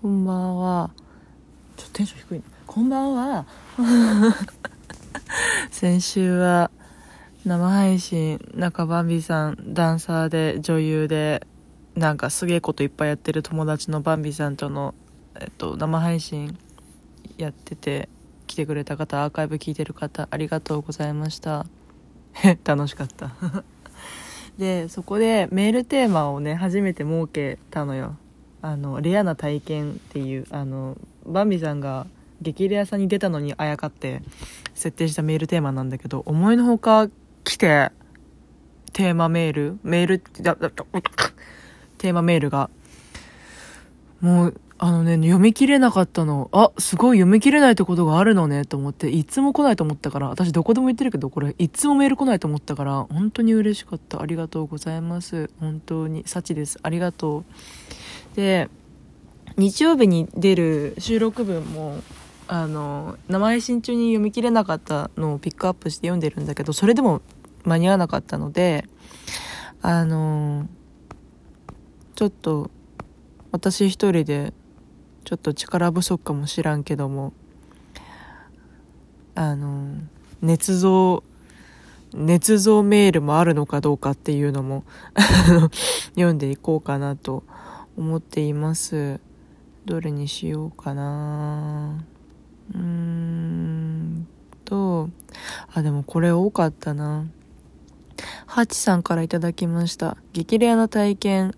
こんばんは。ちょっとテンション低い、こんばんは。先週は生配信、中バンビさん、ダンサーで女優で、なんかすげえこといっぱいやってる友達のバンビさんとの、えっと、生配信やってて、来てくれた方、アーカイブ聞いてる方、ありがとうございました。楽しかった。で、そこでメールテーマをね、初めて設けたのよ。あの、レアな体験っていう、あの、バンビさんが激レアさんに出たのにあやかって設定したメールテーマなんだけど、思いのほか来て、テーマメール、メール、だ、だ、だテーマメールが、もう、あのね、読み切れなかったの。あ、すごい読み切れないってことがあるのね、と思って、いつも来ないと思ったから、私どこでも言ってるけど、これ、いつもメール来ないと思ったから、本当に嬉しかった。ありがとうございます。本当に、幸です。ありがとう。で、日曜日に出る収録分も、あの、生配信中に読み切れなかったのをピックアップして読んでるんだけど、それでも間に合わなかったので、あの、ちょっと、私一人で、ちょっと力不足かもしらんけども、あの、捏造、捏造メールもあるのかどうかっていうのも 読んでいこうかなと思っています。どれにしようかなうーんと、あ、でもこれ多かったな。ハチさんからいただきました。激レアな体験。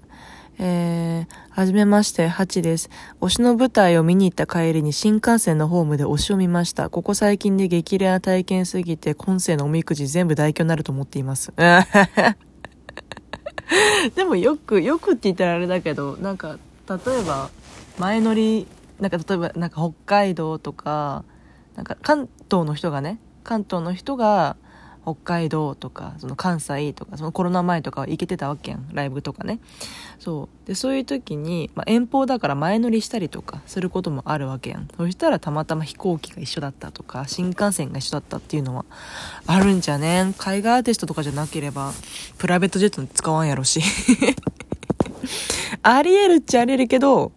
えー、はじめまして、ハチです。推しの舞台を見に行った帰りに新幹線のホームで推しを見ました。ここ最近で激レア体験すぎて、今世のおみくじ全部大凶になると思っています。でもよく、よくって言ったらあれだけど、なんか、例えば、前乗り、なんか例えば、なんか北海道とか、なんか関東の人がね、関東の人が北海道とか、その関西とか、そのコロナ前とかは行けてたわけやん、ライブとかね。そう。で、そういう時に、まあ、遠方だから前乗りしたりとかすることもあるわけやん。そしたらたまたま飛行機が一緒だったとか、新幹線が一緒だったっていうのはあるんじゃねん。海外アーティストとかじゃなければ、プライベートジェット使わんやろし。ありえるっちゃありえるけど、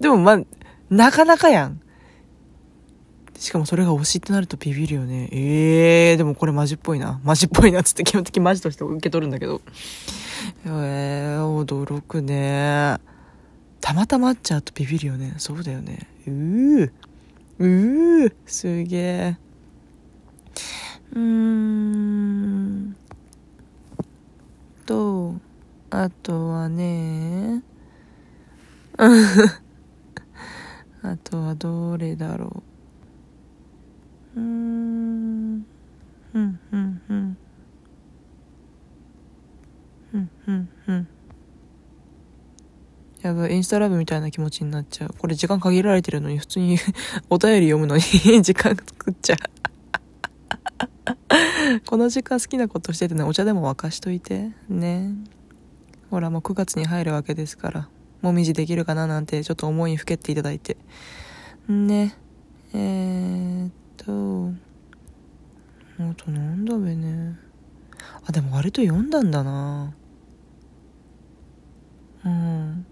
でもまあ、なかなかやん。しかもそれが推しってなるとビビるよね。ええー、でもこれマジっぽいな。マジっぽいなっつって基本的にマジとして受け取るんだけど。えー、驚くね。たまたま会っちゃうとビビるよね。そうだよね。うー。うー。すげえ。うーん。と、あとはね。あとはどれだろう。うーん。ふんふんふん。ふんふんふん。やばい、インスタライブみたいな気持ちになっちゃう。これ時間限られてるのに、普通にお便り読むのに時間作っちゃう。この時間好きなことしててね、お茶でも沸かしといて。ね。ほら、もう9月に入るわけですから。もみじできるかななんて、ちょっと思いにふけっていただいて。ね。えーっと、あとなんだべね。あ、でも割と読んだんだな。うん。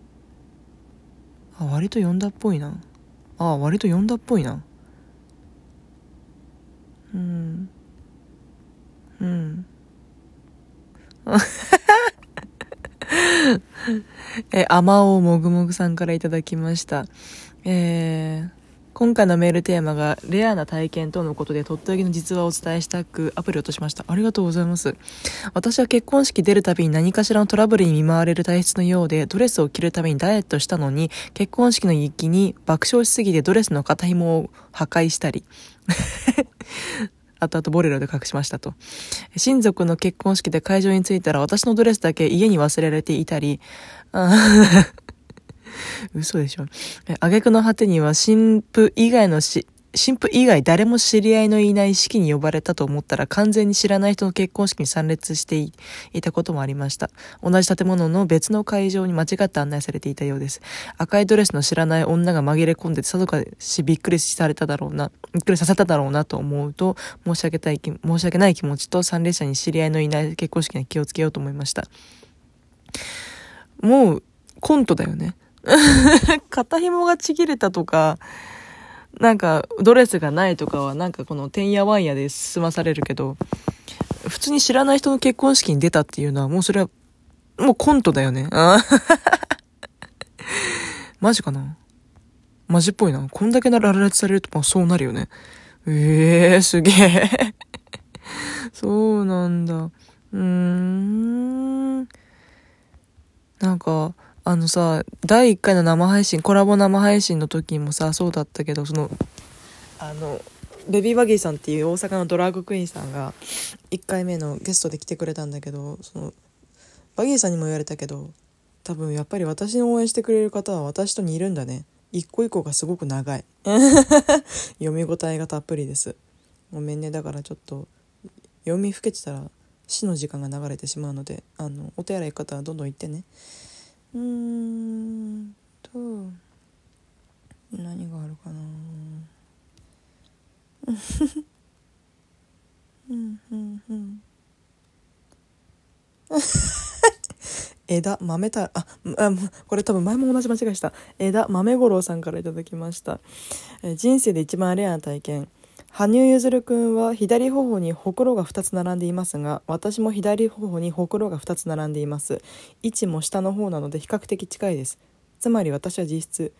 あ、割と読んだっぽいな。あ、割と読んだっぽいな。うん。うん。え、あまおうもぐもぐさんからいただきました。えー、今回のメールテーマがレアな体験とのことでとっておきの実話をお伝えしたくアプリを落としました。ありがとうございます。私は結婚式出るたびに何かしらのトラブルに見舞われる体質のようで、ドレスを着るためにダイエットしたのに、結婚式の行きに爆笑しすぎてドレスの肩紐を破壊したり、あとあとボレロで隠しましたと。親族の結婚式で会場に着いたら私のドレスだけ家に忘れられていたり、嘘でしょ。挙句の果てには新婦以外のし、新婦以外誰も知り合いのいない式に呼ばれたと思ったら完全に知らない人の結婚式に参列していたこともありました。同じ建物の別の会場に間違って案内されていたようです。赤いドレスの知らない女が紛れ込んでさぞかしびっくりされただろうな、びっくりさせただろうなと思うと申し訳ない気申し訳ない気持ちと参列者に知り合いのいない結婚式に気をつけようと思いました。もうコントだよね。肩紐がちぎれたとか、なんかドレスがないとかはなんかこのてんやわんやで済まされるけど、普通に知らない人の結婚式に出たっていうのはもうそれは、もうコントだよね。マジかな？マジっぽいな。こんだけなららされると、まあそうなるよね。ええー、すげえ。そうなんだ。うーん。なんか、あのさ、第1回の生配信、コラボ生配信の時もさ、そうだったけど、その、あの、ベビーバギーさんっていう大阪のドラッグクイーンさんが1回目のゲストで来てくれたんだけど、その、バギーさんにも言われたけど、多分やっぱり私の応援してくれる方は私と似るんだね。一個一個がすごく長い。読み応えがたっぷりです。ごめんね、だからちょっと、読みふけてたら死の時間が流れてしまうので、あの、お手洗い方はどんどん行ってね。うーんと何があるかな。うんうんうん枝豆たああこれ多分前も同じ間違いした。枝豆五郎さんから頂きました。え人生で一番レアな体験。羽生結弦君は左頬にほくろが2つ並んでいますが私も左頬にほくろが2つ並んでいます。位置も下の方なので比較的近いです。つまり私は実。質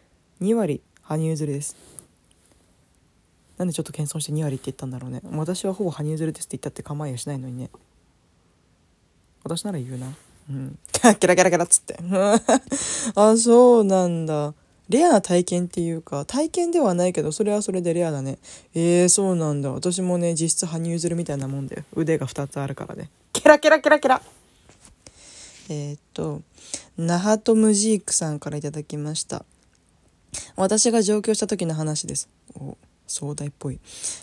2割羽生結弦です。なんでちょっと謙遜して2割って言ったんだろうね。私はほぼ羽生結弦ですって言ったって構いはしないのにね。私なら言うな。うん。キラキラキラっつって。あそうなんだ。レアな体験っていうか、体験ではないけど、それはそれでレアだね。えー、そうなんだ。私もね、実質羽生結弦みたいなもんで、腕が2つあるからね。ケラケラケラケラえー、っと、ナハトムジークさんから頂きました。私が上京した時の話です。お、壮大っぽい。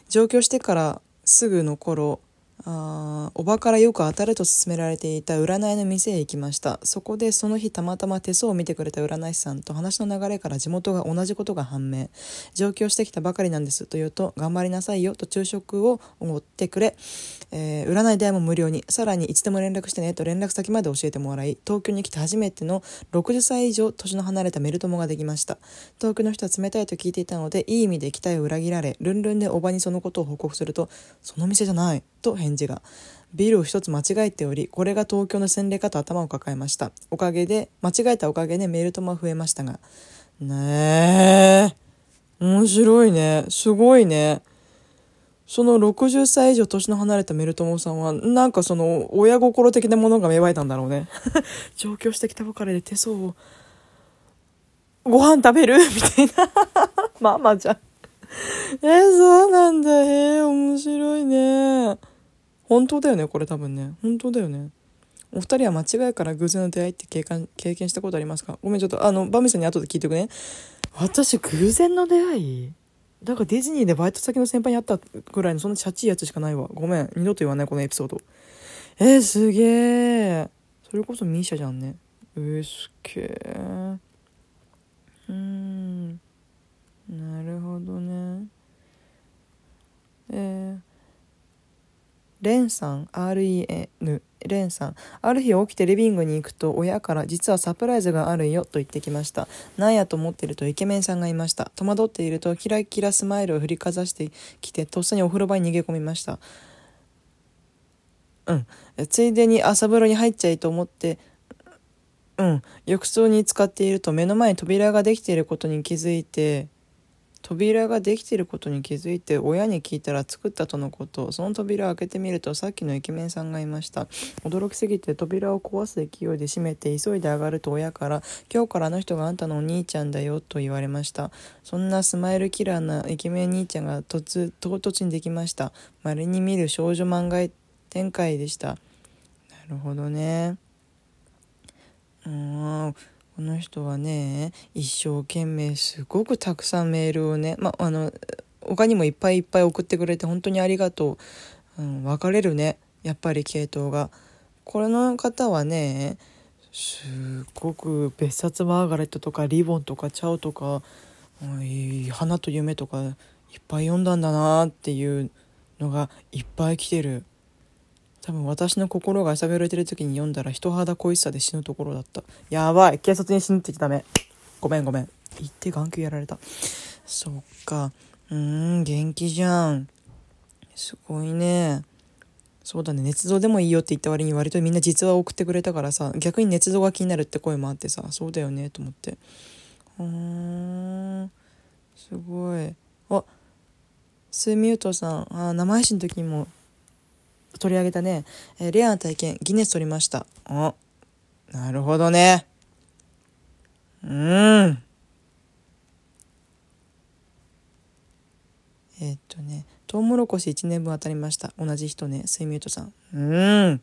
上京してからすぐの頃、あおばからよく当たると勧められていた占いの店へ行きました。そこでその日たまたま手相を見てくれた占い師さんと話の流れから地元が同じことが判明。上京してきたばかりなんですと言うと頑張りなさいよと昼食をおごってくれ、えー、占い代も無料に。さらにいつでも連絡してねと連絡先まで教えてもらい東京に来て初めての60歳以上年の離れたメル友ができました。東京の人は冷たいと聞いていたのでいい意味で期待を裏切られルンルンでおばにそのことを報告するとその店じゃない。と返事がビルを一つ間違えておりこれが東京の洗礼かと頭を抱えましたおかげで間違えたおかげでメールとも増えましたがねえ面白いねすごいねその60歳以上年の離れたメルトモさんは、なんかその、親心的なものが芽生えたんだろうね。上京してきたばかりで手相を、ご飯食べる？みたいな。ママじゃん。えー、そうなんだ。へえー、面白いね。本当だよね、これ多分ね。本当だよね。お二人は間違いから偶然の出会いって経験経験したことありますか？ごめん、ちょっと、あの、バミさんに後で聞いておくね。私、偶然の出会い？だからディズニーでバイト先の先輩に会ったぐらいのそんなチャチいやつしかないわ。ごめん。二度と言わない、このエピソード。えー、すげえ。それこそミーシャじゃんね。えー、すげえ。うーん。なるほどね。えー、レンさん REN レンさん。ある日起きてリビングに行くと親から実はサプライズがあるよと言ってきました。なんやと思ってるとイケメンさんがいました。戸惑っているとキラキラスマイルを振りかざしてきてとっさにお風呂場に逃げ込みました。うん。ついでに朝風呂に入っちゃいと思ってうん。浴槽に使っていると目の前に扉ができていることに気づいて扉ができていることに気づいて親に聞いたら作ったとのこと。その扉を開けてみるとさっきのイケメンさんがいました。驚きすぎて扉を壊す勢いで閉めて急いで上がると親から「今日からあの人があんたのお兄ちゃんだよ」と言われました。そんなスマイルキラーなイケメン兄ちゃんが突唐突にできました。稀に見る少女漫画展開でした。なるほどね。うん。この人はね一生懸命すごくたくさんメールをねまあの他にもいっぱいいっぱい送ってくれて本当にありがとう、うん、分かれるねやっぱり系統が。これの方はねすっごく別冊マーガレットとかリボンとかチャオとか「花と夢」とかいっぱい読んだんだなっていうのがいっぱい来てる。多分私の心が揺さぶられてる時に読んだら人肌恋しさで死ぬところだったやばい警察に死ぬって言っちゃダメごめんごめん。言って眼球やられた。そっか。うん、元気じゃん。すごいね。そうだね、捏造でもいいよって言った割に割とみんな実話を送ってくれたからさ、逆に捏造が気になるって声もあってさ、そうだよね、と思って。うん、すごい。あ、スーミュートさん、あ生配信の時にも取り上げたね、えー、レアな体験、ギネス取りました。あ、なるほどね。うん。えー、っとね、トウモロコシ1年分当たりました。同じ人ね、スイミュートさん。うん。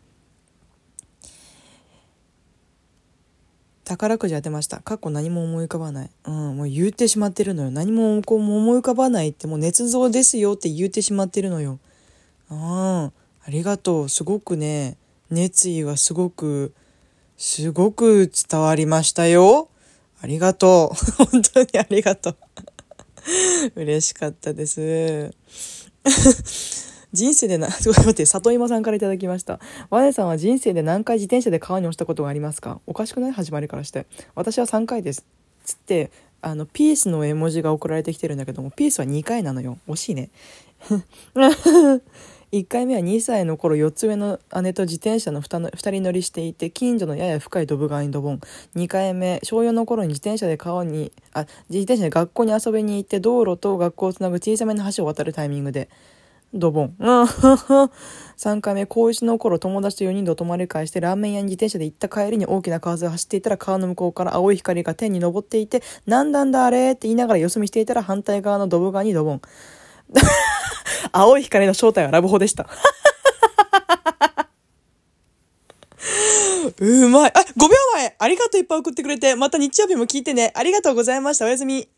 宝くじ当てました。過去何も思い浮かばない。うん、もう言ってしまってるのよ。何もこう思い浮かばないってもう捏造ですよって言ってしまってるのよ。うん、ありがとう。すごくね、熱意がすごく、すごく伝わりましたよ。ありがとう。本当にありがとう。嬉しかったです。人生でな、ちょっと待って、里芋さんから頂きました。ワネさんは人生で何回自転車で川に落ちたことがありますか？おかしくない？始まりからして。私は3回です。つって、あの、ピースの絵文字が送られてきてるんだけども、ピースは2回なのよ。惜しいね。1回目は2歳の頃4つ上の姉と自転車の 2, の2人乗りしていて近所のやや深いドブ川にドボン2回目小4の頃に自転車で川にあ自転車で学校に遊びに行って道路と学校をつなぐ小さめの橋を渡るタイミングでドボン。3回目、高1の頃、友達と4人でお泊まり会して、ラーメン屋に自転車で行った帰りに大きな川沿いを走っていたら、川の向こうから青い光が天に昇っていて、なんだんだあれ？って言いながらよそ見していたら、反対側のドブ側にドボン。青い光の正体はラブホでした。うまい。あ、5秒前ありがとういっぱい送ってくれて。また日曜日も聞いてね。ありがとうございました。おやすみ。